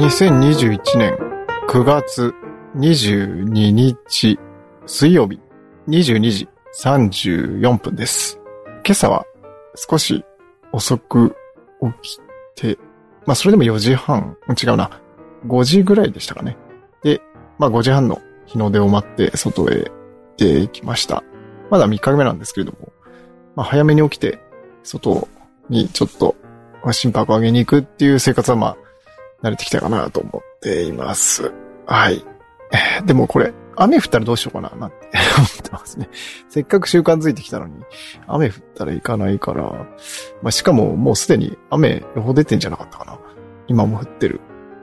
2021年9月22日水曜日22時34分です。今朝は少し遅く起きて、まあそれでも4時半、違うな、5時ぐらいでしたかね。で、まあ5時半の日の出を待って外へ出てきました。まだ3日目なんですけれども、まあ早めに起きて外にちょっと心拍を上げに行くっていう生活はまあ慣れてきたかなと思っています。はい。でもこれ、雨降ったらどうしようかな、なんて思ってますね。せっかく習慣づいてきたのに、雨降ったら行かないから、まあ、しかももうすでに雨予報出てんじゃなかったかな。今も降ってる。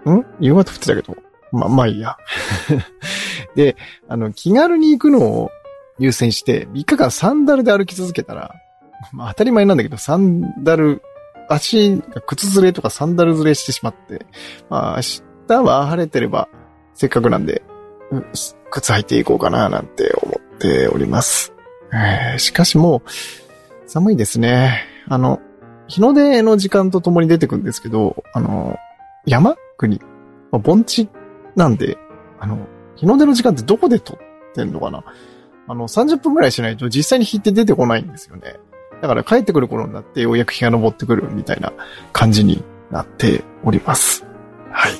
ん？夕方降ってたけど、まあ、まあいいや。で、あの、気軽に行くのを優先して、3日間サンダルで歩き続けたら、まあ当たり前なんだけど、サンダル、足が靴ずれとかサンダルずれしてしまって、まあ明日は晴れてれば、せっかくなんで、うん靴履いていこうかななんて思っております。しかしもう、寒いですね。あの、日の出の時間とともに出てくるんですけど、あの、山国、まあ盆地なんで、あの、日の出の時間ってどこで撮ってんのかなあの、30分くらいしないと実際に日って出てこないんですよね。だから帰ってくる頃になってようやく日が昇ってくるみたいな感じになっております。はい。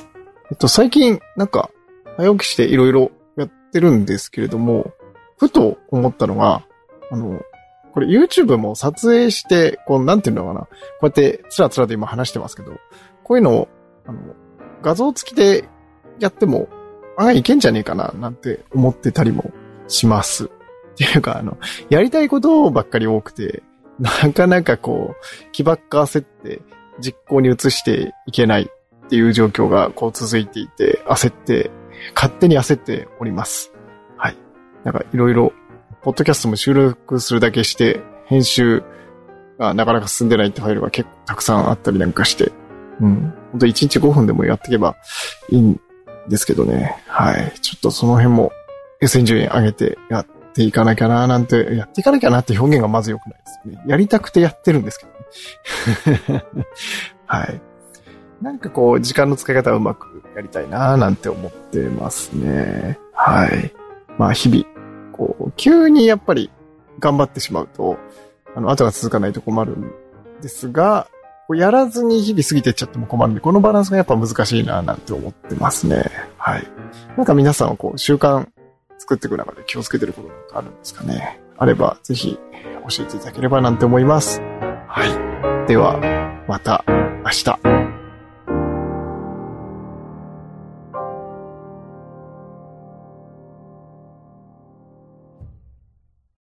えっと、最近、なんか、早起きしていろいろやってるんですけれども、ふと思ったのが、あの、これ YouTube も撮影して、こう、なんていうのかな。こうやってつらつらと今話してますけど、こういうのを、あの、画像付きでやっても、あ、いけんじゃねえかな、なんて思ってたりもします。っていうか、あの、やりたいことばっかり多くて、なかなかこう、気ばっか焦って実行に移していけないっていう状況がこう続いていて、焦って、勝手に焦っております。はい。なんかいろいろ、ポッドキャストも収録するだけして、編集がなかなか進んでないってファイルが結構たくさんあったりなんかして、うん。ほんと1日5分でもやっていけばいいんですけどね。はい。ちょっとその辺も優先順位上げてやっっていかなきゃななんて、やっていかなきゃなって表現がまず良くないですね。やりたくてやってるんですけどね。はい。なんかこう、時間の使い方をうまくやりたいななんて思ってますね。はい。まあ日々、こう、急にやっぱり頑張ってしまうと、あの、後が続かないと困るんですが、こうやらずに日々過ぎてっちゃっても困るんで、このバランスがやっぱ難しいななんて思ってますね。はい。なんか皆さんはこう、習慣作っていく中で気をつけてることなんかあるんですかね。あれば、ぜひ教えていただければなんて思います。はい。では、また明日。